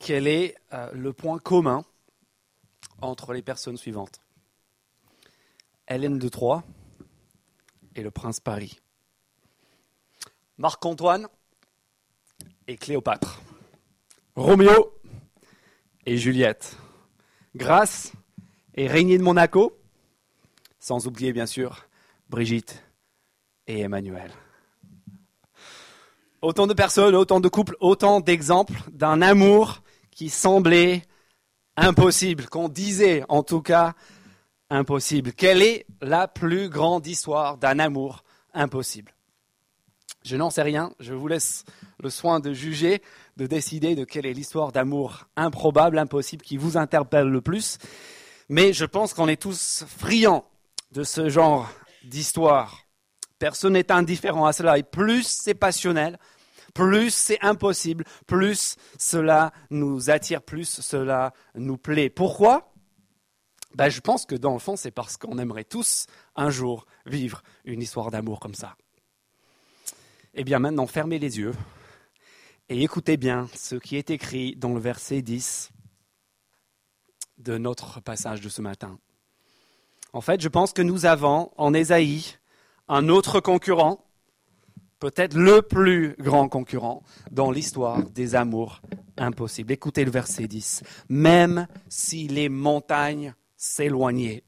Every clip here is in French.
quel est euh, le point commun entre les personnes suivantes? Hélène de Troyes et le prince Paris. Marc-Antoine et Cléopâtre. Roméo et Juliette. Grâce et Régnier de Monaco. Sans oublier bien sûr Brigitte et Emmanuel. Autant de personnes, autant de couples, autant d'exemples d'un amour qui semblait impossible, qu'on disait en tout cas impossible. Quelle est la plus grande histoire d'un amour impossible? Je n'en sais rien, je vous laisse le soin de juger, de décider de quelle est l'histoire d'amour improbable, impossible qui vous interpelle le plus. Mais je pense qu'on est tous friands de ce genre d'histoire. Personne n'est indifférent à cela. Et plus c'est passionnel, plus c'est impossible, plus cela nous attire, plus cela nous plaît. Pourquoi? Ben, Je pense que dans le fond, c'est parce qu'on aimerait tous un jour vivre une histoire d'amour comme ça. Eh bien maintenant, fermez les yeux et écoutez bien ce qui est écrit dans le verset 10 de notre passage de ce matin. En fait, je pense que nous avons en Ésaïe un autre concurrent, peut-être le plus grand concurrent dans l'histoire des amours impossibles. Écoutez le verset 10. Même si les montagnes s'éloignaient,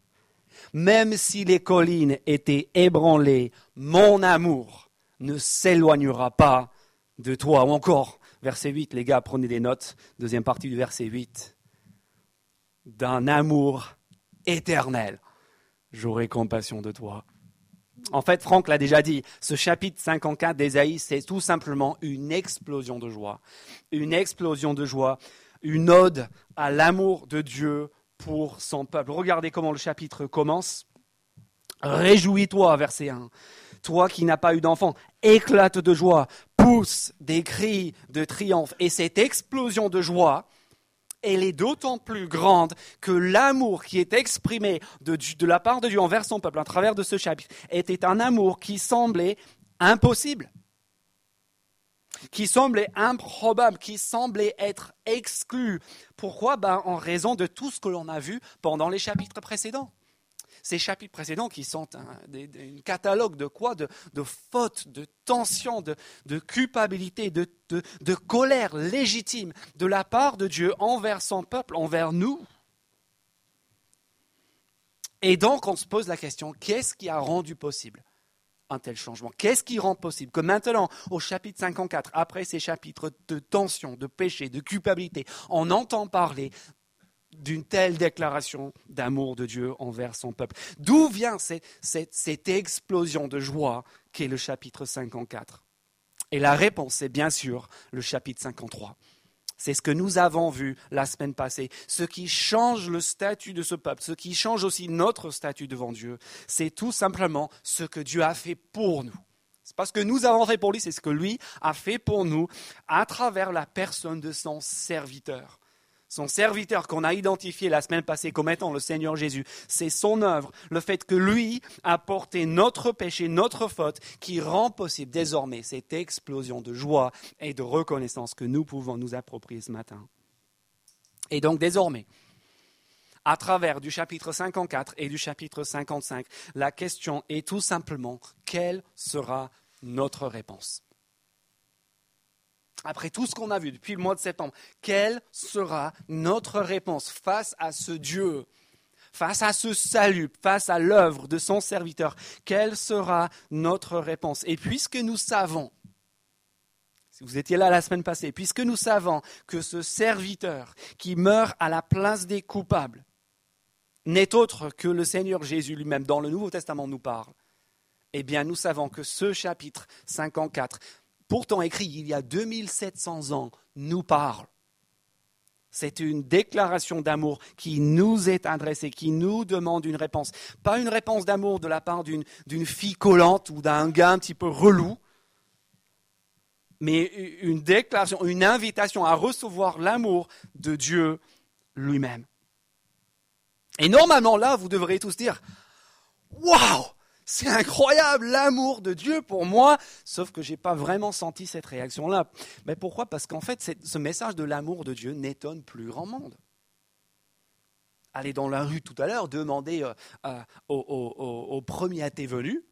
même si les collines étaient ébranlées, mon amour ne s'éloignera pas de toi. Ou encore, verset 8, les gars, prenez des notes, deuxième partie du verset 8. D'un amour éternel, j'aurai compassion de toi. En fait, Franck l'a déjà dit, ce chapitre 54 d'Ésaïe, c'est tout simplement une explosion de joie. Une explosion de joie, une ode à l'amour de Dieu pour son peuple. Regardez comment le chapitre commence. Réjouis-toi, verset 1. Toi qui n'as pas eu d'enfant, éclate de joie, pousse des cris de triomphe. Et cette explosion de joie, elle est d'autant plus grande que l'amour qui est exprimé de, la part de Dieu envers son peuple à travers de ce chapitre était un amour qui semblait impossible, qui semblait improbable, qui semblait être exclu. Pourquoi? Ben, En raison de tout ce que l'on a vu pendant les chapitres précédents ces chapitres précédents qui sont un, catalogue de quoi de, fautes, de tensions, de, culpabilité, de, de colère légitime de la part de Dieu envers son peuple, envers nous. Et donc on se pose la question, qu'est-ce qui a rendu possible un tel changement? Qu'est-ce qui rend possible que maintenant, au chapitre 54, après ces chapitres de tension, de péché, de culpabilité, on entend parler d'une telle déclaration d'amour de Dieu envers son peuple. D'où vient cette, explosion de joie qu'est le chapitre 54 Et la réponse est bien sûr le chapitre 53. C'est ce que nous avons vu la semaine passée. Ce qui change le statut de ce peuple, ce qui change aussi notre statut devant Dieu, c'est tout simplement ce que Dieu a fait pour nous. C'est parce que nous avons fait pour lui, c'est ce que lui a fait pour nous à travers la personne de son serviteur son serviteur qu'on a identifié la semaine passée comme étant le Seigneur Jésus, c'est son œuvre, le fait que lui a porté notre péché, notre faute, qui rend possible désormais cette explosion de joie et de reconnaissance que nous pouvons nous approprier ce matin. Et donc désormais, à travers du chapitre 54 et du chapitre 55, la question est tout simplement quelle sera notre réponse? Après tout ce qu'on a vu depuis le mois de septembre, quelle sera notre réponse face à ce Dieu, face à ce salut, face à l'œuvre de son serviteur? Quelle sera notre réponse? Et puisque nous savons, si vous étiez là la semaine passée, puisque nous savons que ce serviteur qui meurt à la place des coupables n'est autre que le Seigneur Jésus lui-même, dans le Nouveau Testament nous parle, eh bien nous savons que ce chapitre 54 pourtant écrit il y a 2700 ans, nous parle. C'est une déclaration d'amour qui nous est adressée, qui nous demande une réponse. Pas une réponse d'amour de la part d'une fille collante ou d'un gars un petit peu relou, mais une déclaration, une invitation à recevoir l'amour de Dieu lui-même. Et normalement, là, vous devriez tous dire Waouh c'est incroyable, l'amour de Dieu pour moi. Sauf que j'ai pas vraiment senti cette réaction-là. Mais pourquoi? Parce qu'en fait, ce message de l'amour de Dieu n'étonne plus grand monde. Allez dans la rue tout à l'heure, demander euh, au, premier tes venu,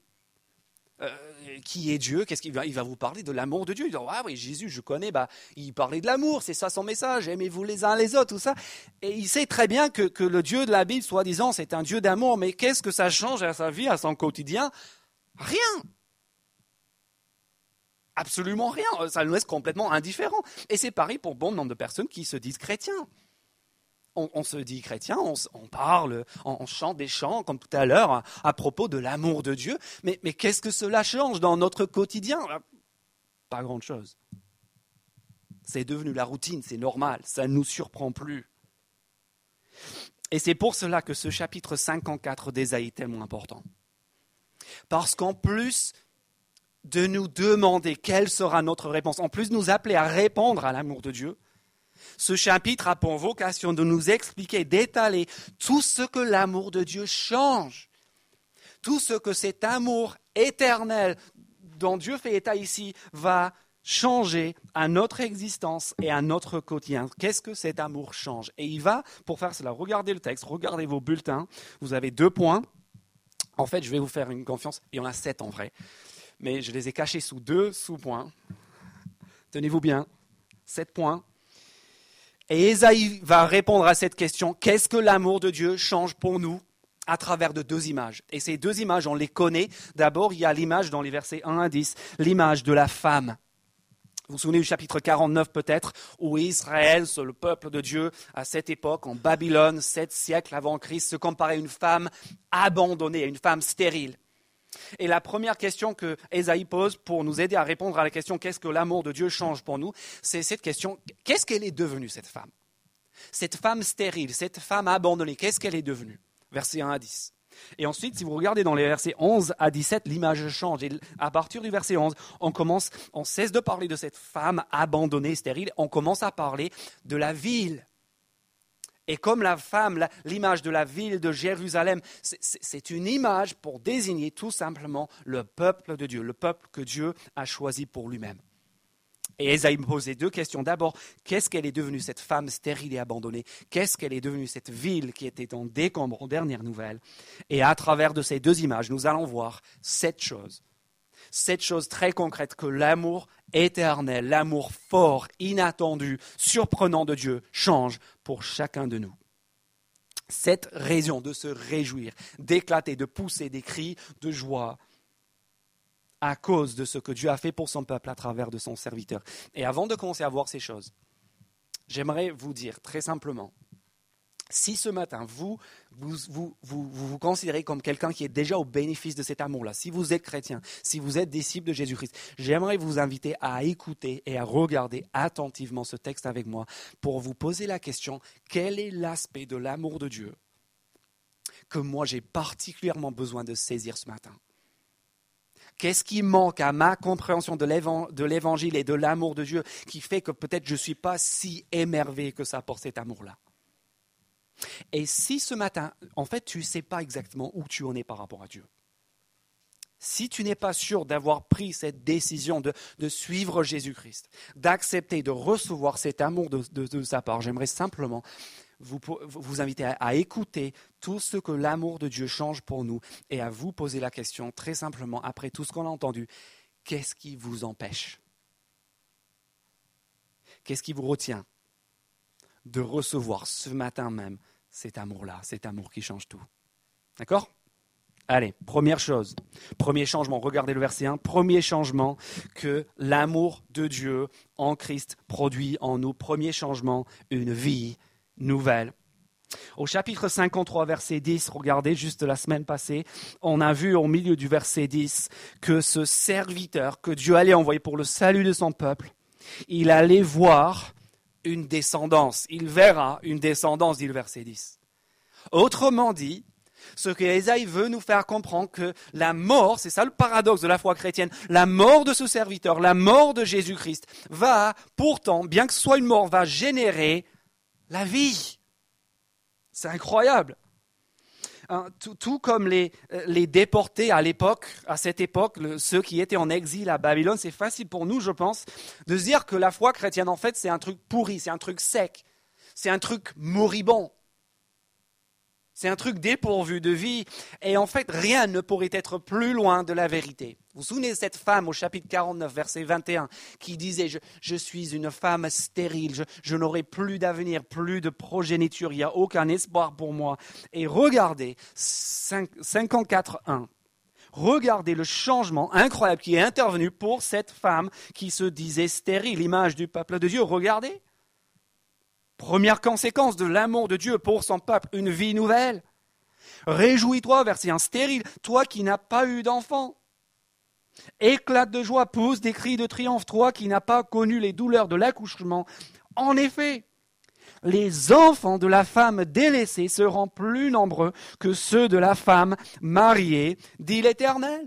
euh, qui est Dieu? Qu'est-ce qu'il va Il va vous parler de l'amour de Dieu? Il dit ah oui Jésus je connais. Bah il parlait de l'amour, c'est ça son message. Aimez-vous les uns les autres, tout ça. Et il sait très bien que, que le Dieu de la Bible, soi-disant, c'est un Dieu d'amour. Mais qu'est-ce que ça change à sa vie, à son quotidien? Rien. Absolument rien. Ça nous laisse complètement indifférents. Et c'est pareil pour bon nombre de personnes qui se disent chrétiens on, se dit chrétien, on, parle, on, chante des chants, comme tout à l'heure, à, propos de l'amour de Dieu. Mais, qu'est-ce que cela change dans notre quotidien? Pas grand-chose. C'est devenu la routine, c'est normal, ça ne nous surprend plus. Et c'est pour cela que ce chapitre 54 d'Ésaïe est tellement important. Parce qu'en plus de nous demander quelle sera notre réponse, en plus de nous appeler à répondre à l'amour de Dieu, ce chapitre a pour vocation de nous expliquer, d'étaler tout ce que l'amour de Dieu change, tout ce que cet amour éternel dont Dieu fait état ici va changer à notre existence et à notre quotidien. Qu'est-ce que cet amour change? Et il va, pour faire cela, regardez le texte, regardez vos bulletins. Vous avez deux points. En fait, je vais vous faire une confiance. Il y en a sept en vrai. Mais je les ai cachés sous deux sous-points. Tenez-vous bien. Sept points. Et Esaïe va répondre à cette question, qu'est-ce que l'amour de Dieu change pour nous à travers de deux images? Et ces deux images, on les connaît. D'abord, il y a l'image dans les versets 1 à 10, l'image de la femme. Vous vous souvenez du chapitre 49 peut-être, où Israël, le peuple de Dieu, à cette époque, en Babylone, sept siècles avant Christ, se comparait à une femme abandonnée, à une femme stérile. Et la première question que Esaïe pose pour nous aider à répondre à la question qu'est-ce que l'amour de Dieu change pour nous, c'est cette question qu'est-ce qu'elle est devenue cette femme? Cette femme stérile, cette femme abandonnée, qu'est-ce qu'elle est devenue? Verset 1 à 10. Et ensuite, si vous regardez dans les versets 11 à 17, l'image change. Et à partir du verset 11, on commence, on cesse de parler de cette femme abandonnée, stérile, on commence à parler de la ville et comme la femme, l'image de la ville de Jérusalem, c'est une image pour désigner tout simplement le peuple de Dieu, le peuple que Dieu a choisi pour lui-même. Et Esaïe me posait deux questions. D'abord, qu'est-ce qu'elle est devenue cette femme stérile et abandonnée? Qu'est-ce qu'elle est devenue cette ville qui était en décombre aux dernières nouvelles Et à travers de ces deux images, nous allons voir sept choses cette chose très concrète que l'amour éternel, l'amour fort, inattendu, surprenant de Dieu change pour chacun de nous. Cette raison de se réjouir, d'éclater, de pousser des cris de joie à cause de ce que Dieu a fait pour son peuple à travers de son serviteur. Et avant de commencer à voir ces choses, j'aimerais vous dire très simplement si ce matin, vous vous, considérez comme quelqu'un qui est déjà au bénéfice de cet amour-là, si vous êtes chrétien, si vous êtes disciple de Jésus-Christ, j'aimerais vous inviter à écouter et à regarder attentivement ce texte avec moi pour vous poser la question, quel est l'aspect de l'amour de Dieu que moi j'ai particulièrement besoin de saisir ce matin? Qu'est-ce qui manque à ma compréhension de l'évangile et de l'amour de Dieu qui fait que peut-être je ne suis pas si émerveillé que ça pour cet amour-là? Et si ce matin, en fait, tu ne sais pas exactement où tu en es par rapport à Dieu, si tu n'es pas sûr d'avoir pris cette décision de, suivre Jésus-Christ, d'accepter, de recevoir cet amour de, sa part, j'aimerais simplement vous, inviter à, écouter tout ce que l'amour de Dieu change pour nous et à vous poser la question très simplement, après tout ce qu'on a entendu, qu'est-ce qui vous empêche? Qu'est-ce qui vous retient de recevoir ce matin même cet amour-là, cet amour qui change tout. D'accord? Allez, première chose, premier changement, regardez le verset 1, premier changement que l'amour de Dieu en Christ produit en nous, premier changement, une vie nouvelle. Au chapitre 53, verset 10, regardez, juste la semaine passée, on a vu au milieu du verset 10 que ce serviteur que Dieu allait envoyer pour le salut de son peuple, il allait voir une descendance. Il verra une descendance, dit le verset 10. Autrement dit, ce que Esaïe veut nous faire comprendre que la mort, c'est ça le paradoxe de la foi chrétienne, la mort de ce serviteur, la mort de Jésus-Christ va pourtant, bien que ce soit une mort, va générer la vie. C'est incroyable. Hein, tout, comme les, euh, les déportés à l'époque, à cette époque, ceux qui étaient en exil à Babylone, c'est facile pour nous, je pense, de se dire que la foi chrétienne, en fait, c'est un truc pourri, c'est un truc sec, c'est un truc moribond. C'est un truc dépourvu de vie. Et en fait, rien ne pourrait être plus loin de la vérité. Vous vous souvenez de cette femme au chapitre 49, verset 21, qui disait, je, suis une femme stérile, je, n'aurai plus d'avenir, plus de progéniture, il n'y a aucun espoir pour moi. Et regardez, 54.1. Regardez le changement incroyable qui est intervenu pour cette femme qui se disait stérile, l'image du peuple de Dieu. Regardez. Première conséquence de l'amour de Dieu pour son peuple, une vie nouvelle. Réjouis-toi, verset 1, stérile, toi qui n'as pas eu d'enfant. Éclate de joie, pousse des cris de triomphe, toi qui n'as pas connu les douleurs de l'accouchement. En effet, les enfants de la femme délaissée seront plus nombreux que ceux de la femme mariée, dit l'Éternel.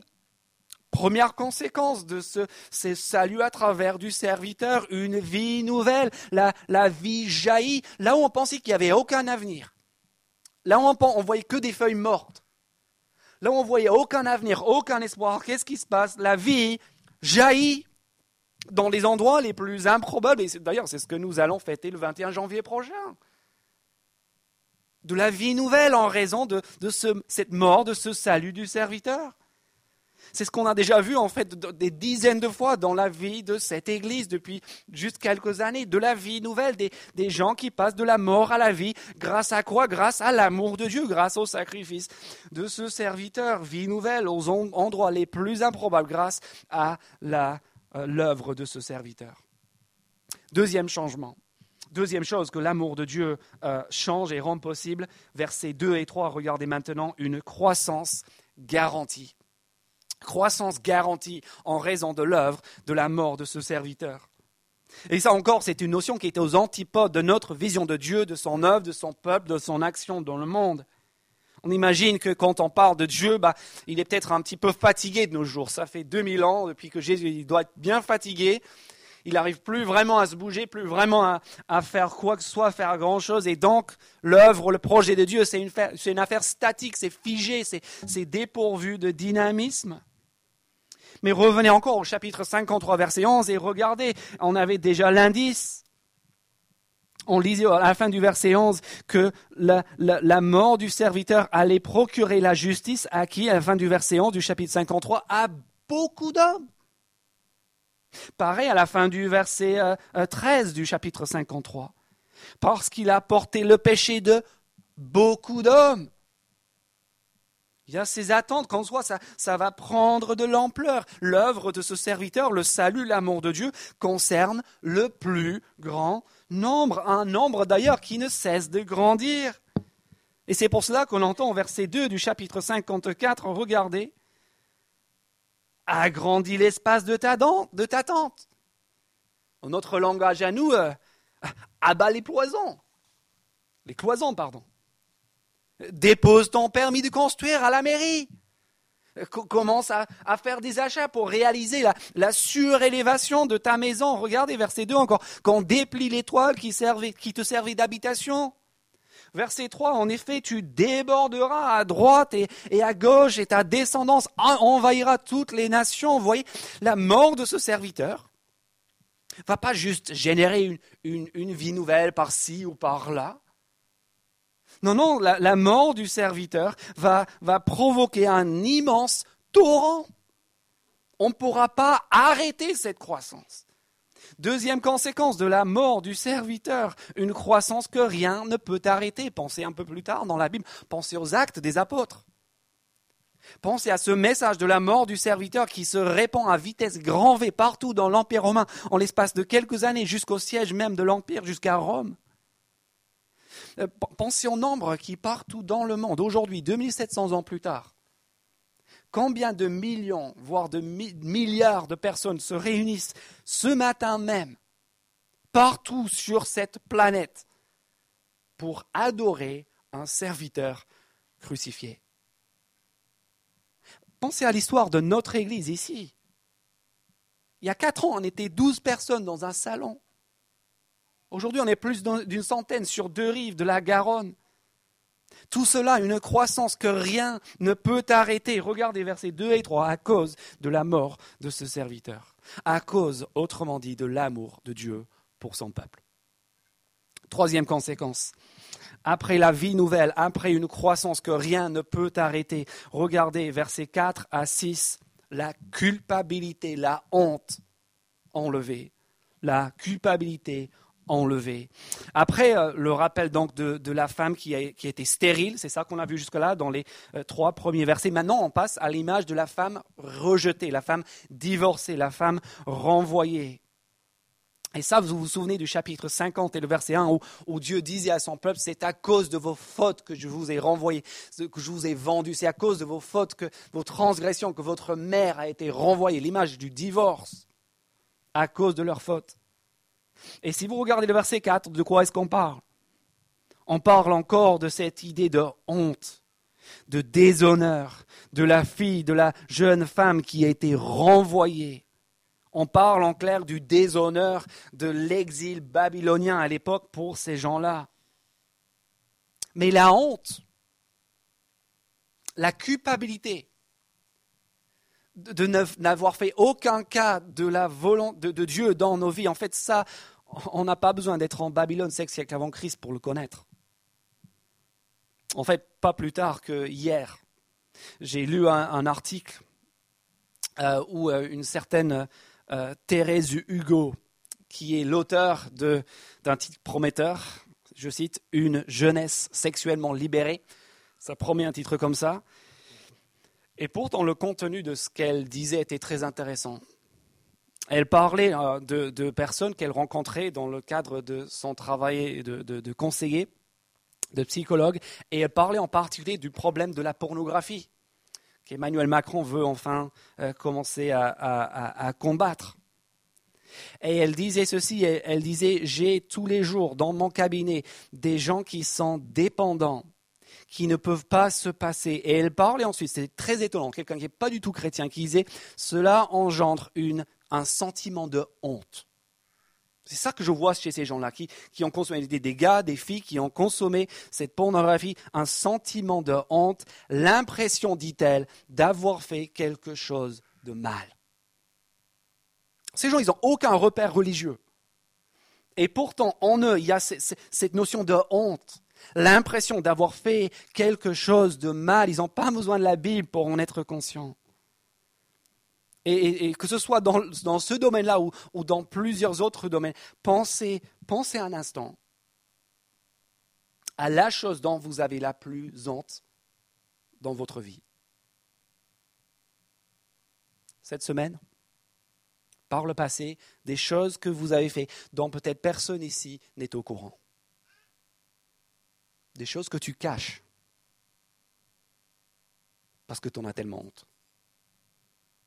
Première conséquence de ce, salut à travers du serviteur, une vie nouvelle, la, vie jaillit, là où on pensait qu'il n'y avait aucun avenir, là où on, on voyait que des feuilles mortes, là où on voyait aucun avenir, aucun espoir, qu'est-ce qui se passe? La vie jaillit dans les endroits les plus improbables, et d'ailleurs c'est ce que nous allons fêter le 21 janvier prochain. De la vie nouvelle en raison de, cette mort, de ce salut du serviteur. C'est ce qu'on a déjà vu en fait des dizaines de fois dans la vie de cette Église depuis juste quelques années, de la vie nouvelle, des, gens qui passent de la mort à la vie. Grâce à quoi? Grâce à l'amour de Dieu, grâce au sacrifice de ce serviteur. Vie nouvelle aux endroits les plus improbables, grâce à euh, l'œuvre de ce serviteur. Deuxième changement. Deuxième chose que l'amour de Dieu euh, change et rend possible, versets 2 et 3, regardez maintenant une croissance garantie croissance garantie en raison de l'œuvre de la mort de ce serviteur. Et ça encore, c'est une notion qui est aux antipodes de notre vision de Dieu, de son œuvre, de son peuple, de son action dans le monde. On imagine que quand on parle de Dieu, bah, il est peut-être un petit peu fatigué de nos jours. Ça fait 2000 ans depuis que Jésus il doit être bien fatigué. Il n'arrive plus vraiment à se bouger, plus vraiment à, à, faire quoi que ce soit, faire grand-chose. Et donc, l'œuvre, le projet de Dieu, c'est une, une, affaire statique, c'est figé, c'est dépourvu de dynamisme. Mais revenez encore au chapitre 53, verset 11, et regardez, on avait déjà l'indice. On lisait à la fin du verset 11 que la, la, mort du serviteur allait procurer la justice à qui, à la fin du verset 11 du chapitre 53, à beaucoup d'hommes. Pareil à la fin du verset 13 euh, euh, du chapitre 53. Parce qu'il a porté le péché de beaucoup d'hommes. Il y a ces attentes qu'en soi, ça, ça va prendre de l'ampleur. L'œuvre de ce serviteur, le salut, l'amour de Dieu, concerne le plus grand nombre. Un nombre d'ailleurs qui ne cesse de grandir. Et c'est pour cela qu'on entend au verset 2 du chapitre 54, regardez, agrandis l'espace de ta, de ta tente. En notre langage à nous, euh, abat les cloisons. Les cloisons, pardon. Dépose ton permis de construire à la mairie. Commence à, faire des achats pour réaliser la, surélévation de ta maison. Regardez verset 2 encore. Qu'on déplie l'étoile qui, qui te servait d'habitation. Verset 3, en effet, tu déborderas à droite et, à gauche et ta descendance envahira toutes les nations. Vous voyez, la mort de ce serviteur va pas juste générer une vie nouvelle par-ci ou par-là. Non, non, la, mort du serviteur va, va provoquer un immense torrent. On ne pourra pas arrêter cette croissance. Deuxième conséquence de la mort du serviteur, une croissance que rien ne peut arrêter. Pensez un peu plus tard dans la Bible, pensez aux actes des apôtres. Pensez à ce message de la mort du serviteur qui se répand à vitesse grand V partout dans l'Empire romain en l'espace de quelques années jusqu'au siège même de l'Empire, jusqu'à Rome. Euh, pensez au nombre qui partout dans le monde, aujourd'hui, 2700 ans plus tard, combien de millions, voire de milliards de personnes se réunissent ce matin même, partout sur cette planète, pour adorer un serviteur crucifié? Pensez à l'histoire de notre Église ici. Il y a quatre ans, on était douze personnes dans un salon. Aujourd'hui, on est plus d'une centaine sur deux rives de la Garonne. Tout cela, une croissance que rien ne peut arrêter. Regardez versets 2 et 3, à cause de la mort de ce serviteur. À cause, autrement dit, de l'amour de Dieu pour son peuple. Troisième conséquence. Après la vie nouvelle, après une croissance que rien ne peut arrêter, regardez versets 4 à 6, la culpabilité, la honte enlevée. La culpabilité enlevée. Après euh, le rappel donc de, la femme qui, a, qui était stérile, c'est ça qu'on a vu jusque-là dans les euh, trois premiers versets. Maintenant, on passe à l'image de la femme rejetée, la femme divorcée, la femme renvoyée. Et ça, vous vous souvenez du chapitre 50 et le verset 1 où, Dieu disait à son peuple, c'est à cause de vos fautes que je vous ai renvoyé, que je vous ai vendu, c'est à cause de vos fautes, que vos transgressions, que votre mère a été renvoyée, l'image du divorce, à cause de leurs fautes. Et si vous regardez le verset 4, de quoi est-ce qu'on parle? On parle encore de cette idée de honte, de déshonneur, de la fille, de la jeune femme qui a été renvoyée on parle en clair du déshonneur de l'exil babylonien à l'époque pour ces gens-là. Mais la honte, la culpabilité de n'avoir fait aucun cas de la volonté Dieu dans nos vies, en fait, ça, on n'a pas besoin d'être en Babylone cinq siècles avant Christ pour le connaître. En fait, pas plus tard que hier, j'ai lu un, article euh, où euh, une certaine euh, Thérèse Hugo, qui est l'auteur d'un titre prometteur, je cite, Une jeunesse sexuellement libérée. Ça promet un titre comme ça. Et pourtant, le contenu de ce qu'elle disait était très intéressant. Elle parlait euh, de, personnes qu'elle rencontrait dans le cadre de son travail de, conseiller, de psychologue, et elle parlait en particulier du problème de la pornographie qu'Emmanuel Macron veut enfin euh, commencer à, combattre. Et elle disait ceci, elle, disait, j'ai tous les jours dans mon cabinet des gens qui sont dépendants, qui ne peuvent pas se passer. Et elle parlait ensuite, c'est très étonnant, quelqu'un qui n'est pas du tout chrétien, qui disait, cela engendre une, un sentiment de honte. C'est ça que je vois chez ces gens-là, qui, ont consommé des, gars, des filles qui ont consommé cette pornographie, un sentiment de honte, l'impression, dit-elle, d'avoir fait quelque chose de mal. Ces gens, ils n'ont aucun repère religieux. Et pourtant, en eux, il y a cette notion de honte, l'impression d'avoir fait quelque chose de mal. Ils n'ont pas besoin de la Bible pour en être conscients. Et, que ce soit dans, ce domaine-là ou, ou, dans plusieurs autres domaines, pensez, pensez un instant à la chose dont vous avez la plus honte dans votre vie. Cette semaine, par le passé, des choses que vous avez faites dont peut-être personne ici n'est au courant. Des choses que tu caches parce que tu en as tellement honte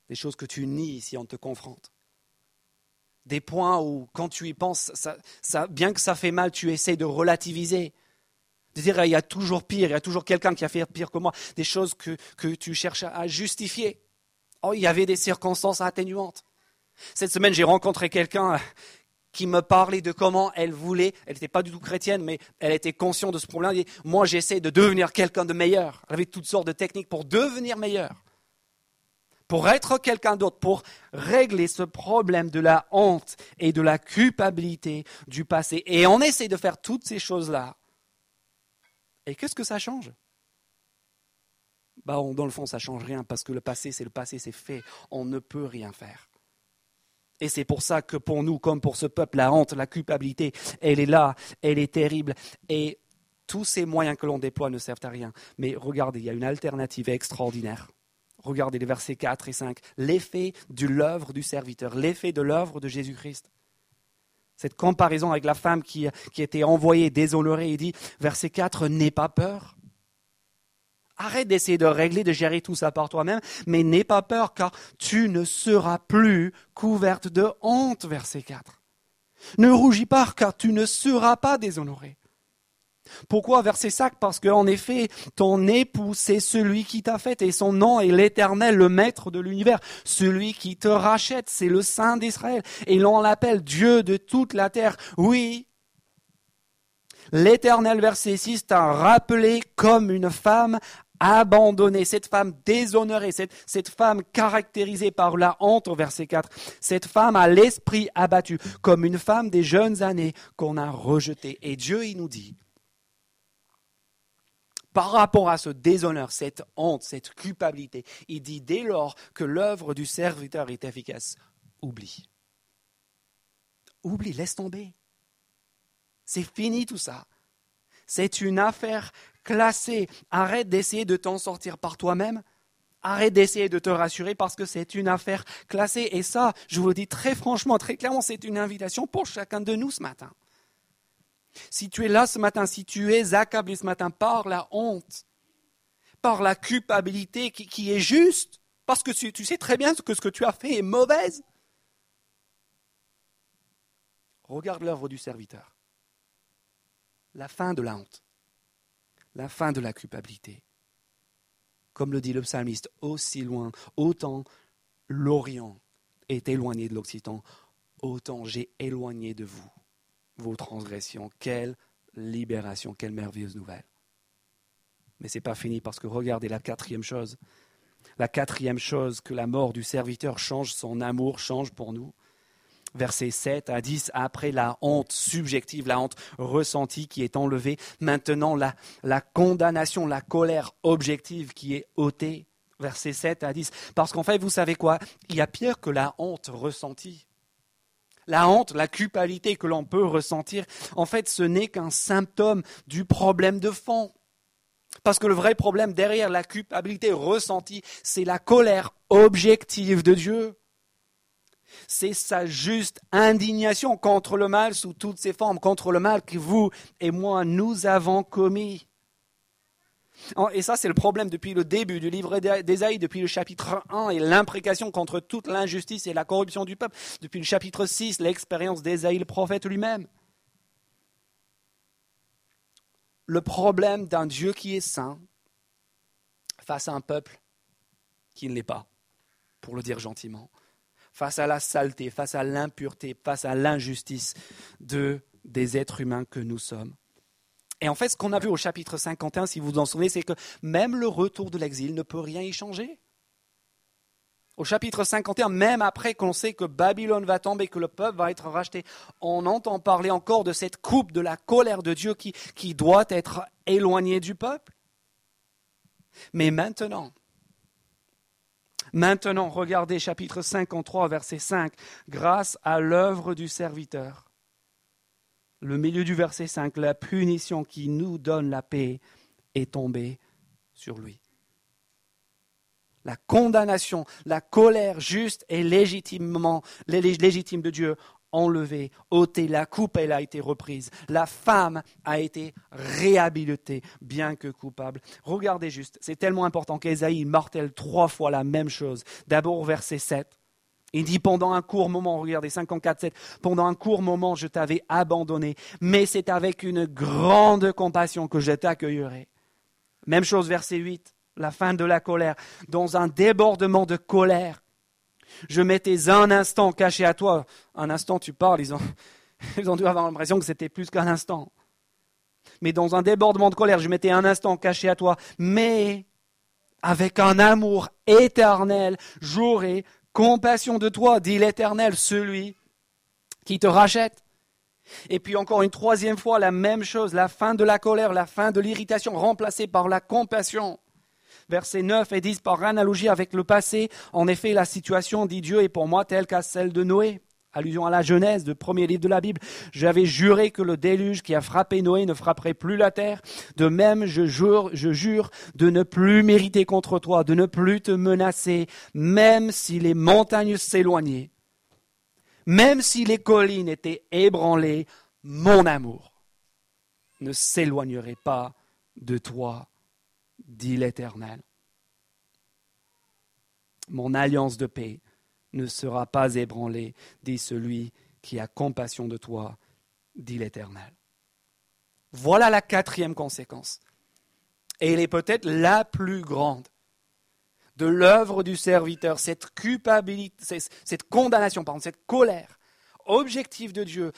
des choses que tu nies si on te confronte. Des points où, quand tu y penses, bien que ça fait mal, tu essaies de relativiser. De dire, il y a toujours pire, il y a toujours quelqu'un qui a fait pire que moi. Des choses que, tu cherches à justifier. Oh, il y avait des circonstances atténuantes. Cette semaine, j'ai rencontré quelqu'un qui me parlait de comment elle voulait, elle n'était pas du tout chrétienne, mais elle était consciente de ce problème. Elle dit, moi, j'essaie de devenir quelqu'un de meilleur. Elle avait toutes sortes de techniques pour devenir meilleur pour être quelqu'un d'autre, pour régler ce problème de la honte et de la culpabilité du passé. Et on essaie de faire toutes ces choses-là. Et qu'est-ce que ça change? Bah, Dans le fond, ça change rien parce que le passé, c'est le passé, c'est fait. On ne peut rien faire. Et c'est pour ça que pour nous, comme pour ce peuple, la honte, la culpabilité, elle est là, elle est terrible. Et tous ces moyens que l'on déploie ne servent à rien. Mais regardez, il y a une alternative extraordinaire. Regardez les versets 4 et 5. L'effet de l'œuvre du serviteur, l'effet de l'œuvre de Jésus-Christ. Cette comparaison avec la femme qui, qui était envoyée, déshonorée, il dit, verset 4, n'aie pas peur. Arrête d'essayer de régler, de gérer tout ça par toi-même, mais n'aie pas peur car tu ne seras plus couverte de honte, verset 4. Ne rougis pas car tu ne seras pas déshonoré. Pourquoi verset 5 Parce qu'en effet, ton époux, c'est celui qui t'a fait, et son nom est l'Éternel, le Maître de l'univers, celui qui te rachète, c'est le Saint d'Israël, et l'on l'appelle Dieu de toute la terre. Oui, L'Éternel, verset 6, t'a rappelé comme une femme abandonnée, cette femme déshonorée, cette, femme caractérisée par la honte, verset 4, cette femme à l'esprit abattu, comme une femme des jeunes années qu'on a rejetée. Et Dieu, il nous dit, par rapport à ce déshonneur, cette honte, cette culpabilité, il dit dès lors que l'œuvre du serviteur est efficace, oublie. Oublie, laisse tomber. C'est fini tout ça. C'est une affaire classée. Arrête d'essayer de t'en sortir par toi-même. Arrête d'essayer de te rassurer parce que c'est une affaire classée. Et ça, je vous le dis très franchement, très clairement, c'est une invitation pour chacun de nous ce matin. Si tu es là ce matin, si tu es accablé ce matin par la honte, par la culpabilité qui, est juste, parce que tu, sais très bien que ce que tu as fait est mauvaise, regarde l'œuvre du serviteur la fin de la honte, la fin de la culpabilité. Comme le dit le psalmiste, aussi loin, autant l'Orient est éloigné de l'Occitan, autant j'ai éloigné de vous vos transgressions. Quelle libération, quelle merveilleuse nouvelle. Mais ce n'est pas fini parce que regardez la quatrième chose. La quatrième chose que la mort du serviteur change, son amour change pour nous, versets 7 à 10, après la honte subjective, la honte ressentie qui est enlevée, maintenant la, condamnation, la colère objective qui est ôtée, versets 7 à 10. Parce qu'en fait, vous savez quoi? Il y a pire que la honte ressentie. La honte, la culpabilité que l'on peut ressentir, en fait, ce n'est qu'un symptôme du problème de fond. Parce que le vrai problème derrière la culpabilité ressentie, c'est la colère objective de Dieu c'est sa juste indignation contre le mal sous toutes ses formes, contre le mal que vous et moi nous avons commis. Et ça, c'est le problème depuis le début du livre d'Ésaïe, depuis le chapitre 1, et l'imprécation contre toute l'injustice et la corruption du peuple, depuis le chapitre 6, l'expérience d'Ésaïe, le prophète lui-même. Le problème d'un Dieu qui est saint face à un peuple qui ne l'est pas, pour le dire gentiment face à la saleté, face à l'impureté, face à l'injustice de, des êtres humains que nous sommes. Et en fait, ce qu'on a vu au chapitre 51, si vous vous en souvenez, c'est que même le retour de l'exil ne peut rien y changer. Au chapitre 51, même après qu'on sait que Babylone va tomber, que le peuple va être racheté, on entend parler encore de cette coupe de la colère de Dieu qui, qui doit être éloignée du peuple. Mais maintenant, Maintenant, regardez chapitre 53, verset 5. Grâce à l'œuvre du serviteur. Le milieu du verset 5, la punition qui nous donne la paix est tombée sur lui. La condamnation, la colère juste et légitimement légitime de Dieu enlevée, ôtée, la coupe, elle a été reprise. La femme a été réhabilitée, bien que coupable. Regardez juste, c'est tellement important qu'Ésaïe martèle trois fois la même chose. D'abord verset 7. Il dit pendant un court moment, regardez 54, 7, pendant un court moment je t'avais abandonné, mais c'est avec une grande compassion que je t'accueillerai. Même chose verset 8, la fin de la colère. Dans un débordement de colère, je m'étais un instant caché à toi. Un instant, tu parles, ils ont, ils ont dû avoir l'impression que c'était plus qu'un instant. Mais dans un débordement de colère, je m'étais un instant caché à toi. Mais avec un amour éternel, j'aurai compassion de toi, dit l'Éternel, celui qui te rachète. Et puis encore une troisième fois, la même chose, la fin de la colère, la fin de l'irritation, remplacée par la compassion versets 9 et 10 par analogie avec le passé. En effet, la situation, dit Dieu, est pour moi telle qu'à celle de Noé. Allusion à la Genèse, le premier livre de la Bible. J'avais juré que le déluge qui a frappé Noé ne frapperait plus la terre. De même, je jure, je jure de ne plus mériter contre toi, de ne plus te menacer, même si les montagnes s'éloignaient, même si les collines étaient ébranlées, mon amour ne s'éloignerait pas de toi dit l'Éternel. Mon alliance de paix ne sera pas ébranlée, dit celui qui a compassion de toi, dit l'Éternel. Voilà la quatrième conséquence. Et elle est peut-être la plus grande de l'œuvre du serviteur, cette culpabilité, cette condamnation, pardon, cette colère objective de Dieu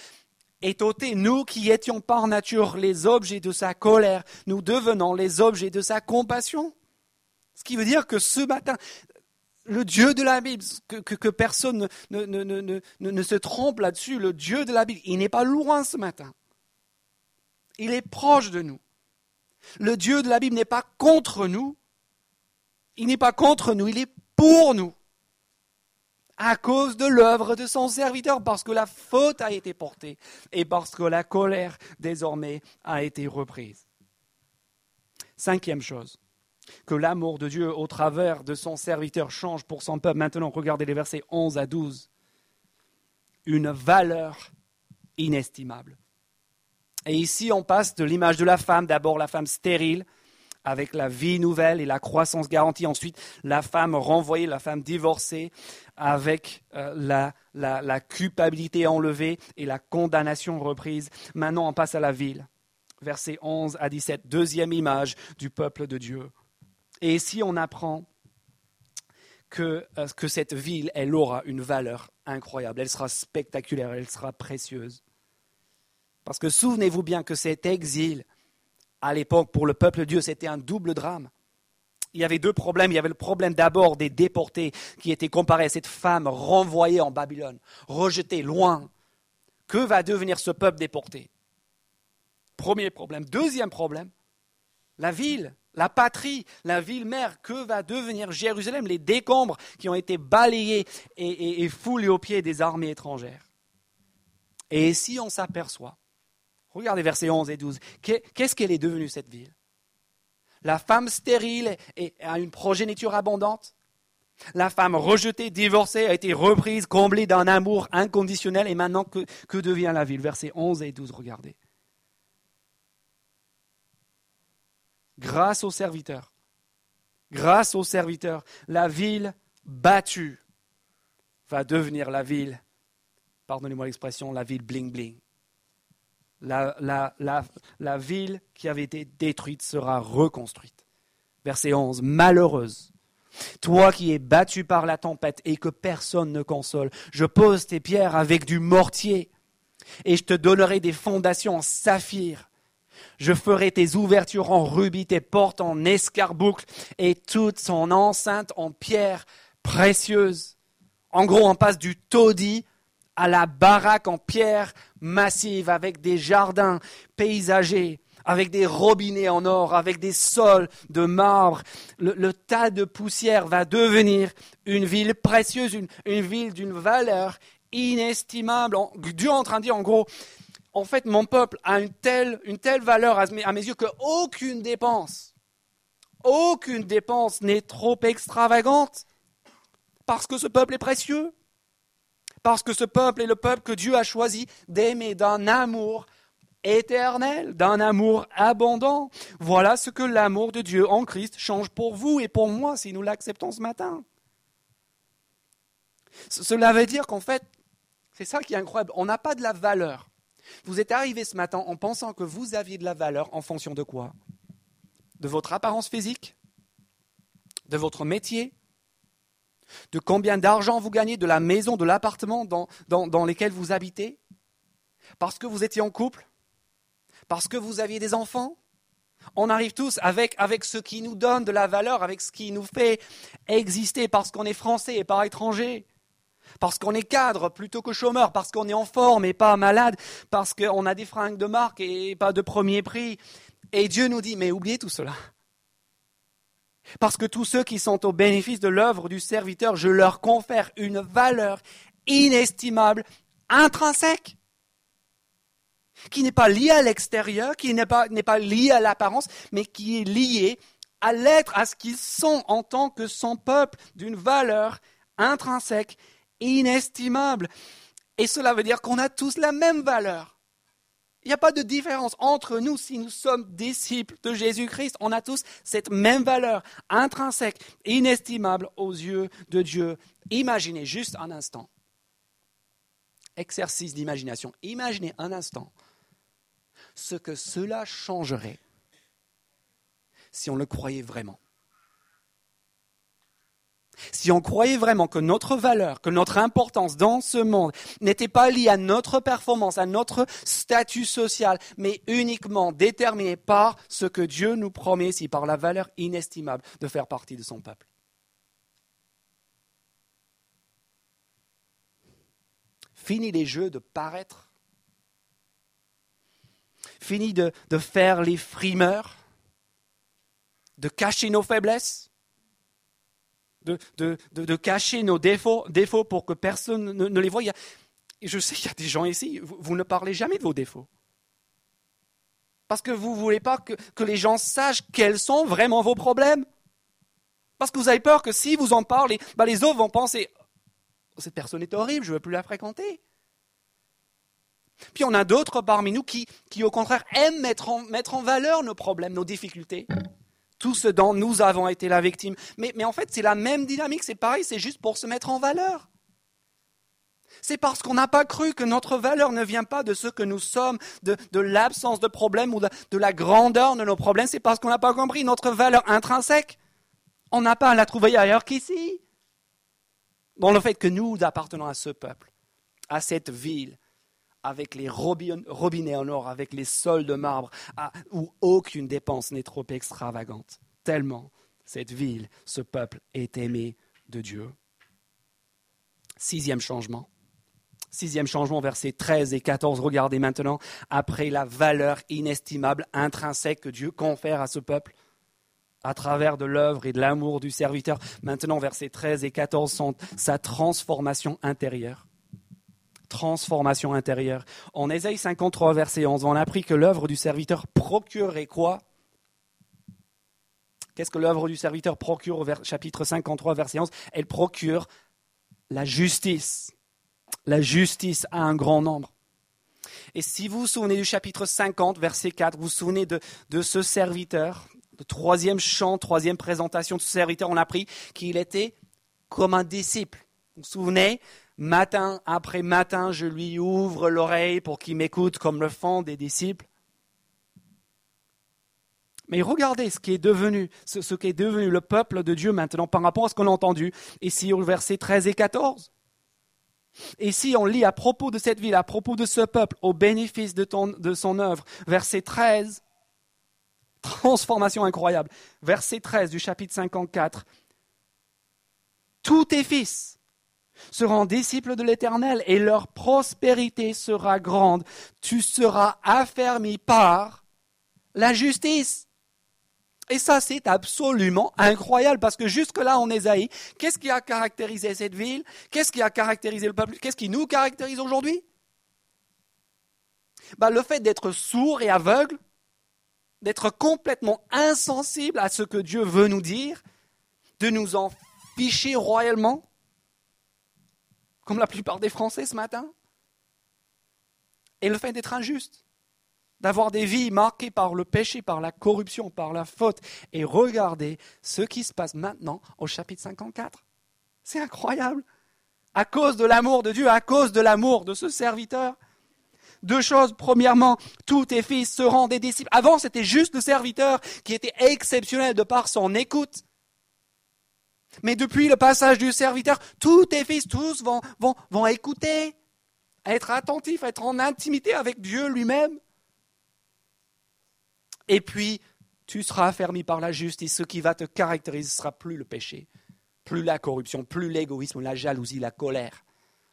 est ôté. Nous qui étions par nature les objets de sa colère, nous devenons les objets de sa compassion. Ce qui veut dire que ce matin, le Dieu de la Bible, que, personne ne, ne, se trompe là-dessus, le Dieu de la Bible, il n'est pas loin ce matin. Il est proche de nous. Le Dieu de la Bible n'est pas contre nous. Il n'est pas contre nous, il est pour nous. À cause de l'œuvre de son serviteur, parce que la faute a été portée et parce que la colère désormais a été reprise. Cinquième chose, que l'amour de Dieu au travers de son serviteur change pour son peuple. Maintenant, regardez les versets 11 à 12. Une valeur inestimable. Et ici, on passe de l'image de la femme, d'abord la femme stérile, avec la vie nouvelle et la croissance garantie. Ensuite, la femme renvoyée, la femme divorcée, avec euh, la, la culpabilité enlevée et la condamnation reprise. Maintenant, on passe à la ville. Versets 11 à 17, deuxième image du peuple de Dieu. Et ici, on apprend que, euh, que cette ville, elle aura une valeur incroyable, elle sera spectaculaire, elle sera précieuse. Parce que souvenez-vous bien que cet exil, à l'époque, pour le peuple de Dieu, c'était un double drame. Il y avait deux problèmes. Il y avait le problème d'abord des déportés qui étaient comparés à cette femme renvoyée en Babylone, rejetée loin. Que va devenir ce peuple déporté? Premier problème. Deuxième problème, la ville la patrie, la ville mère, que va devenir Jérusalem, les décombres qui ont été balayés et, foulés aux pieds des armées étrangères. Et si on s'aperçoit, regardez versets 11 et 12, qu'est-ce qu'elle est devenue cette ville? La femme stérile a une progéniture abondante la femme rejetée, divorcée, a été reprise, comblée d'un amour inconditionnel. Et maintenant, que, que devient la ville? Versets 11 et 12, regardez. Grâce au serviteur, grâce au serviteur, la ville battue va devenir la ville, pardonnez-moi l'expression, la ville la, la, la, ville qui avait été détruite sera reconstruite. Verset 11. Malheureuse, toi qui es battu par la tempête et que personne ne console, je pose tes pierres avec du mortier et je te donnerai des fondations en saphir je ferai tes ouvertures en rubis, tes portes en escarboucle et toute son enceinte en pierre précieuse. En gros, on passe du taudis à la baraque en pierre massive avec des jardins paysagers, avec des robinets en or, avec des sols de marbre. Le, tas de poussière va devenir une ville précieuse, une, une ville d'une valeur inestimable. Dieu est en train de dire en gros, en fait, mon peuple a une telle, valeur à mes, à mes yeux qu'aucune dépense, aucune dépense n'est trop extravagante, parce que ce peuple est précieux, parce que ce peuple est le peuple que Dieu a choisi d'aimer d'un amour éternel, d'un amour abondant. Voilà ce que l'amour de Dieu en Christ change pour vous et pour moi si nous l'acceptons ce matin. Cela veut dire qu'en fait, c'est ça qui est incroyable, on n'a pas de la valeur vous êtes arrivé ce matin en pensant que vous aviez de la valeur en fonction de quoi? De votre apparence physique? De votre métier? De combien d'argent vous gagnez De la maison, de l'appartement dans, dans, lesquels vous habitez? Parce que vous étiez en couple? Parce que vous aviez des enfants? On arrive tous avec, avec ce qui nous donne de la valeur, avec ce qui nous fait exister, parce qu'on est français et pas étranger parce qu'on est cadre plutôt que chômeur, parce qu'on est en forme et pas malade, parce qu'on a des fringues de marque et pas de premier prix. Et Dieu nous dit, mais oubliez tout cela. Parce que tous ceux qui sont au bénéfice de l'œuvre du serviteur, je leur confère une valeur inestimable, intrinsèque, qui n'est pas liée à l'extérieur, qui n'est pas, n'est pas liée à l'apparence, mais qui est liée à l'être, à ce qu'ils sont en tant que son peuple, d'une valeur intrinsèque inestimable. Et cela veut dire qu'on a tous la même valeur. Il n'y a pas de différence entre nous si nous sommes disciples de Jésus-Christ. On a tous cette même valeur intrinsèque, inestimable aux yeux de Dieu. Imaginez juste un instant. Exercice d'imagination. Imaginez un instant ce que cela changerait si on le croyait vraiment. Si on croyait vraiment que notre valeur, que notre importance dans ce monde n'était pas liée à notre performance, à notre statut social, mais uniquement déterminée par ce que Dieu nous promet ici, par la valeur inestimable de faire partie de son peuple. Fini les jeux de paraître. Fini de, de faire les frimeurs, de cacher nos faiblesses de, cacher nos défauts, défauts pour que personne ne, les voie. je sais qu'il y a des gens ici, vous, ne parlez jamais de vos défauts. Parce que vous ne voulez pas que, les gens sachent quels sont vraiment vos problèmes. Parce que vous avez peur que si vous en parlez, bah, les autres vont penser oh, cette personne est horrible, je ne veux plus la fréquenter. Puis on a d'autres parmi nous qui, qui, au contraire, aiment mettre en, mettre en valeur nos problèmes, nos difficultés tout ce dont nous avons été la victime. Mais, en fait, c'est la même dynamique, c'est pareil, c'est juste pour se mettre en valeur. C'est parce qu'on n'a pas cru que notre valeur ne vient pas de ce que nous sommes, de, l'absence de problème ou de, de, la grandeur de nos problèmes. C'est parce qu'on n'a pas compris notre valeur intrinsèque. On n'a pas à la trouver ailleurs qu'ici. Dans le fait que nous appartenons à ce peuple, à cette ville, avec les robinets en or, avec les sols de marbre, où aucune dépense n'est trop extravagante. Tellement cette ville, ce peuple est aimé de Dieu. Sixième changement. Sixième changement, versets 13 et 14. Regardez maintenant, après la valeur inestimable, intrinsèque que Dieu confère à ce peuple, à travers de l'œuvre et de l'amour du serviteur. Maintenant, versets 13 et 14 sont sa transformation intérieure transformation intérieure. En Ésaïe 53, verset 11, on a appris que l'œuvre du serviteur procurerait quoi? Qu'est-ce que l'œuvre du serviteur procure au chapitre 53, verset 11 Elle procure la justice. La justice à un grand nombre. Et si vous vous souvenez du chapitre 50, verset 4, vous vous souvenez de, de ce serviteur, le troisième chant, troisième présentation de ce serviteur, on a appris qu'il était comme un disciple. Vous vous souvenez Matin après matin, je lui ouvre l'oreille pour qu'il m'écoute comme le font des disciples. Mais regardez ce qui est devenu, ce, qui est devenu le peuple de Dieu maintenant par rapport à ce qu'on a entendu ici au verset 13 et 14. Et si on lit à propos de cette ville, à propos de ce peuple, au bénéfice de, de son œuvre, verset 13, transformation incroyable, verset 13 du chapitre 54, tous tes fils seront disciples de l'Éternel et leur prospérité sera grande. Tu seras affermi par la justice. Et ça, c'est absolument incroyable parce que jusque-là, en Ésaïe, qu'est-ce qui a caractérisé cette ville? Qu'est-ce qui a caractérisé le peuple? Qu'est-ce qui nous caractérise aujourd'hui? Bah, Le fait d'être sourd et aveugle, d'être complètement insensible à ce que Dieu veut nous dire, de nous en ficher royalement, comme la plupart des Français ce matin. Et le fait d'être injuste, d'avoir des vies marquées par le péché, par la corruption, par la faute. Et regardez ce qui se passe maintenant au chapitre 54. C'est incroyable. À cause de l'amour de Dieu, à cause de l'amour de ce serviteur. Deux choses. Premièrement, tous tes fils seront des disciples. Avant, c'était juste le serviteur qui était exceptionnel de par son écoute. Mais depuis le passage du serviteur, tous tes fils, tous vont, vont, vont écouter, être attentifs, être en intimité avec Dieu lui-même. Et puis, tu seras affermi par la justice. Ce qui va te caractériser ne sera plus le péché, plus la corruption, plus l'égoïsme, la jalousie, la colère,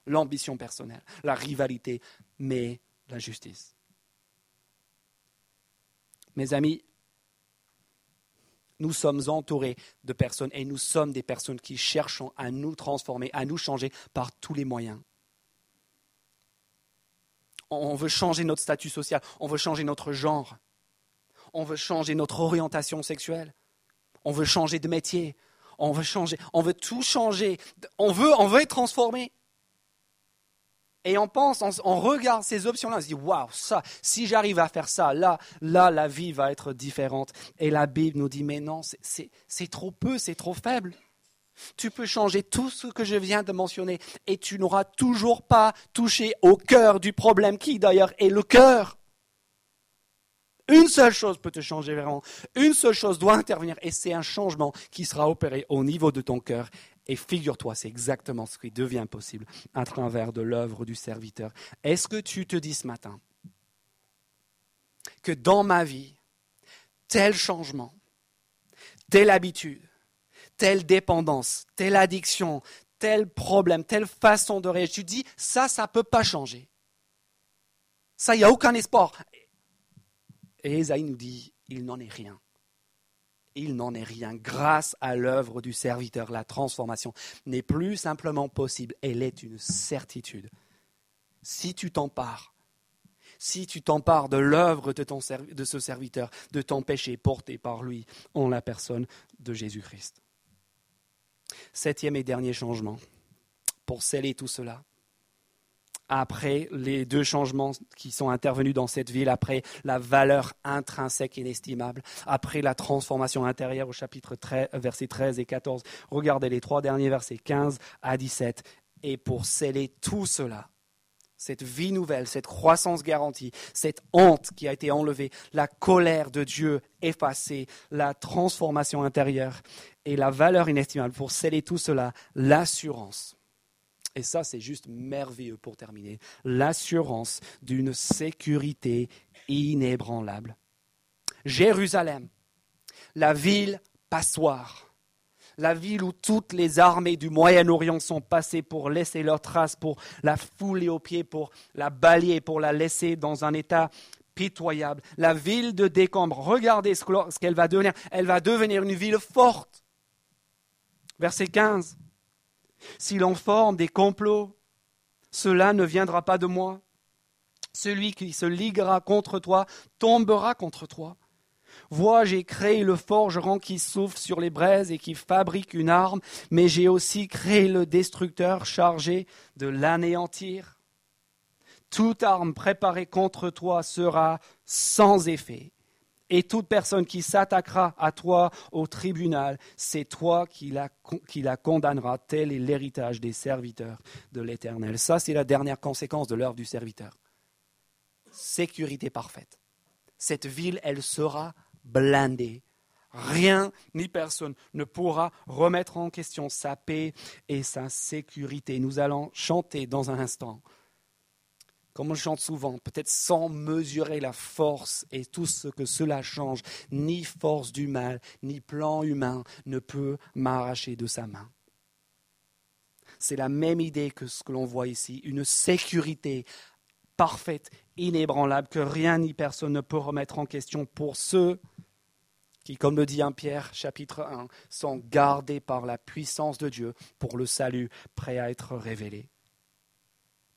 l'ambition personnelle, la rivalité, mais la justice. Mes amis, nous sommes entourés de personnes et nous sommes des personnes qui cherchons à nous transformer, à nous changer par tous les moyens. On veut changer notre statut social, on veut changer notre genre, on veut changer notre orientation sexuelle, on veut changer de métier, on veut changer, on veut tout changer, on veut, on veut être transformé. Et on pense, on, regarde ces options-là, on se dit, waouh, ça, si j'arrive à faire ça, là, là, la vie va être différente. Et la Bible nous dit, mais non, c'est trop peu, c'est trop faible. Tu peux changer tout ce que je viens de mentionner et tu n'auras toujours pas touché au cœur du problème, qui d'ailleurs est le cœur? Une seule chose peut te changer vraiment. Une seule chose doit intervenir et c'est un changement qui sera opéré au niveau de ton cœur Et figure-toi, c'est exactement ce qui devient possible à travers de l'œuvre du serviteur. Est-ce que tu te dis ce matin que dans ma vie, tel changement, telle habitude, telle dépendance, telle addiction, tel problème, telle façon de réagir, tu dis, ça, ça ne peut pas changer. Ça, il n'y a aucun espoir. Et Esaïe nous dit, il n'en est rien il n'en est rien. Grâce à l'œuvre du serviteur, la transformation n'est plus simplement possible, elle est une certitude. Si tu t'empares, si tu t'empares de l'œuvre de, ce serviteur, de ton péché porté par lui en la personne de Jésus-Christ. Septième et dernier changement, pour sceller tout cela, après les deux changements qui sont intervenus dans cette ville, après la valeur intrinsèque inestimable, après la transformation intérieure au chapitre 13, versets 13 et 14. Regardez les trois derniers versets 15 à 17. Et pour sceller tout cela, cette vie nouvelle, cette croissance garantie, cette honte qui a été enlevée, la colère de Dieu effacée, la transformation intérieure et la valeur inestimable, pour sceller tout cela, l'assurance et ça, c'est juste merveilleux pour terminer. L'assurance d'une sécurité inébranlable. Jérusalem, la ville passoire, la ville où toutes les armées du Moyen-Orient sont passées pour laisser leurs traces, pour la fouler aux pieds, pour la balayer, pour la laisser dans un état pitoyable. La ville de décembre, regardez ce qu'elle va devenir. Elle va devenir une ville forte. Verset 15. Si l'on forme des complots, cela ne viendra pas de moi. Celui qui se liguera contre toi tombera contre toi. Vois, j'ai créé le forgeron qui souffle sur les braises et qui fabrique une arme, mais j'ai aussi créé le destructeur chargé de l'anéantir. Toute arme préparée contre toi sera sans effet, et toute personne qui s'attaquera à toi au tribunal, c'est toi qui la, qui la condamnera. Tel est l'héritage des serviteurs de l'Éternel. Ça, c'est la dernière conséquence de l'œuvre du serviteur. Sécurité parfaite. Cette ville, elle sera blindée. Rien ni personne ne pourra remettre en question sa paix et sa sécurité. Nous allons chanter dans un instant comme on chante souvent, peut-être sans mesurer la force et tout ce que cela change, ni force du mal, ni plan humain ne peut m'arracher de sa main. C'est la même idée que ce que l'on voit ici, une sécurité parfaite, inébranlable, que rien ni personne ne peut remettre en question pour ceux qui, comme le dit un Pierre chapitre 1, sont gardés par la puissance de Dieu pour le salut prêt à être révélé.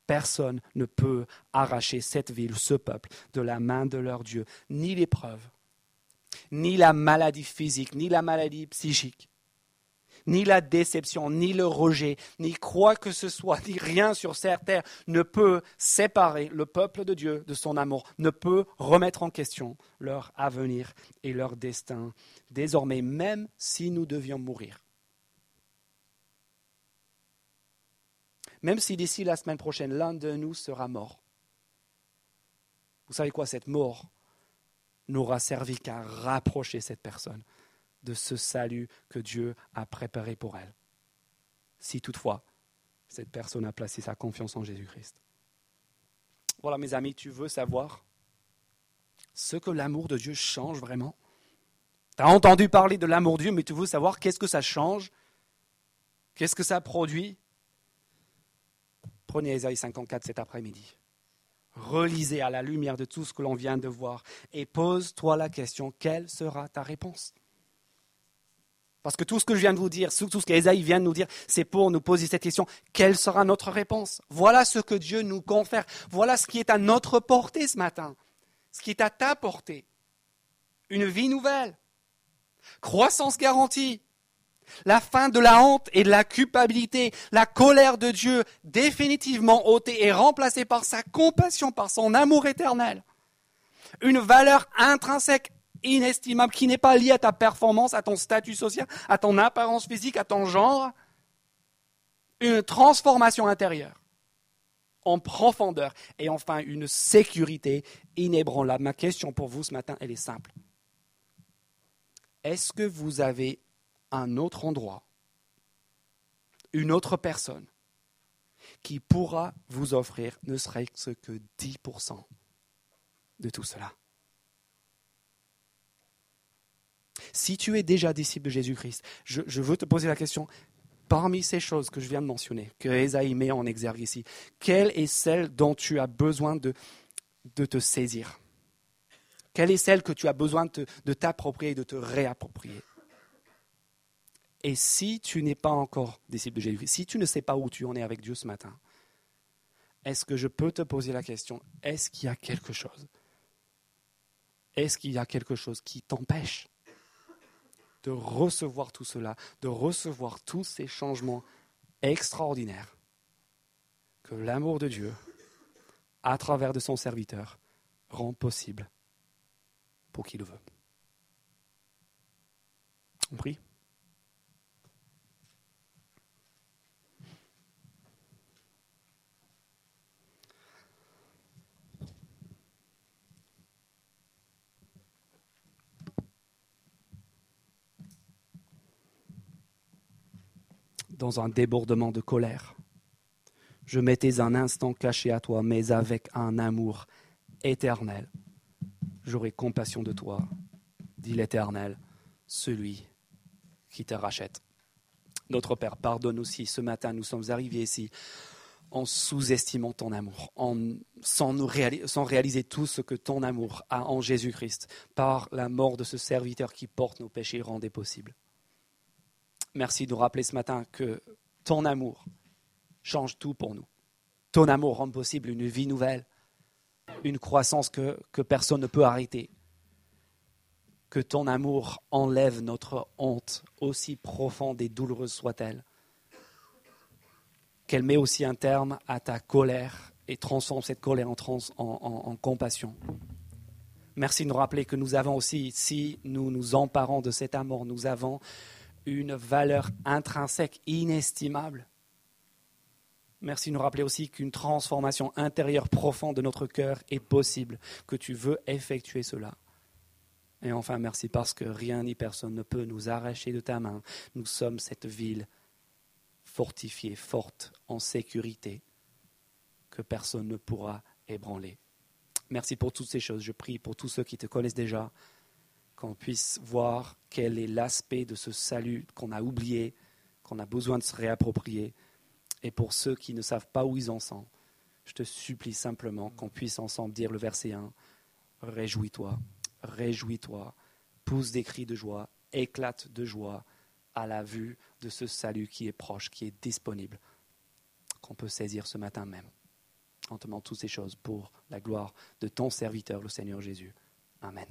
Personne ne peut arracher cette ville, ce peuple, de la main de leur Dieu, ni l'épreuve, ni la maladie physique, ni la maladie psychique, ni la déception, ni le rejet, ni quoi que ce soit, ni rien sur cette terre ne peut séparer le peuple de Dieu de son amour, ne peut remettre en question leur avenir et leur destin, désormais même si nous devions mourir. Même si d'ici la semaine prochaine, l'un de nous sera mort. Vous savez quoi, cette mort n'aura servi qu'à rapprocher cette personne de ce salut que Dieu a préparé pour elle. Si toutefois, cette personne a placé sa confiance en Jésus-Christ. Voilà, mes amis, tu veux savoir ce que l'amour de Dieu change vraiment? Tu as entendu parler de l'amour de Dieu, mais tu veux savoir qu'est-ce que ça change? Qu'est-ce que ça produit? Prenez Ésaïe 54 cet après-midi. Relisez à la lumière de tout ce que l'on vient de voir et pose-toi la question, quelle sera ta réponse? Parce que tout ce que je viens de vous dire, tout ce qu'Ésaïe vient de nous dire, c'est pour nous poser cette question, quelle sera notre réponse? Voilà ce que Dieu nous confère. Voilà ce qui est à notre portée ce matin. Ce qui est à ta portée. Une vie nouvelle. Croissance garantie la fin de la honte et de la culpabilité, la colère de Dieu définitivement ôtée et remplacée par sa compassion, par son amour éternel. Une valeur intrinsèque, inestimable, qui n'est pas liée à ta performance, à ton statut social, à ton apparence physique, à ton genre. Une transformation intérieure en profondeur et enfin une sécurité inébranlable. Ma question pour vous ce matin, elle est simple. Est-ce que vous avez un autre endroit une autre personne qui pourra vous offrir ne serait-ce que 10% de tout cela. Si tu es déjà disciple de Jésus-Christ, je, veux te poser la question, parmi ces choses que je viens de mentionner, que Esaïe met en exergue ici, quelle est celle dont tu as besoin de, te saisir? Quelle est celle que tu as besoin de, de t'approprier, de te réapproprier? Et si tu n'es pas encore disciple de Jésus-Christ, si tu ne sais pas où tu en es avec Dieu ce matin, est-ce que je peux te poser la question, est-ce qu'il y a quelque chose Est-ce qu'il y a quelque chose qui t'empêche de recevoir tout cela, de recevoir tous ces changements extraordinaires que l'amour de Dieu, à travers de son serviteur, rend possible pour qui le veut? On prie dans un débordement de colère. Je m'étais un instant caché à toi, mais avec un amour éternel. J'aurai compassion de toi, dit l'Éternel, celui qui te rachète. Notre Père, pardonne aussi. Ce matin, nous sommes arrivés ici en sous-estimant ton amour, en, sans, réaliser tout ce que ton amour a en Jésus-Christ, par la mort de ce serviteur qui porte nos péchés rendait possible. Merci de nous rappeler ce matin que ton amour change tout pour nous. Ton amour rend possible une vie nouvelle, une croissance que, que personne ne peut arrêter. Que ton amour enlève notre honte, aussi profonde et douloureuse soit-elle. Qu'elle met aussi un terme à ta colère et transforme cette colère en, en compassion. Merci de nous rappeler que nous avons aussi, si nous nous emparons de cet amour, nous avons une valeur intrinsèque inestimable. Merci de nous rappeler aussi qu'une transformation intérieure profonde de notre cœur est possible, que tu veux effectuer cela. Et enfin, merci parce que rien ni personne ne peut nous arracher de ta main. Nous sommes cette ville fortifiée, forte, en sécurité, que personne ne pourra ébranler. Merci pour toutes ces choses. Je prie pour tous ceux qui te connaissent déjà, qu'on puisse voir quel est l'aspect de ce salut qu'on a oublié, qu'on a besoin de se réapproprier. Et pour ceux qui ne savent pas où ils en sont, je te supplie simplement qu'on puisse ensemble dire le verset 1, Réjouis-toi, réjouis-toi, pousse des cris de joie, éclate de joie à la vue de ce salut qui est proche, qui est disponible, qu'on peut saisir ce matin même. En te toutes ces choses pour la gloire de ton serviteur, le Seigneur Jésus. Amen.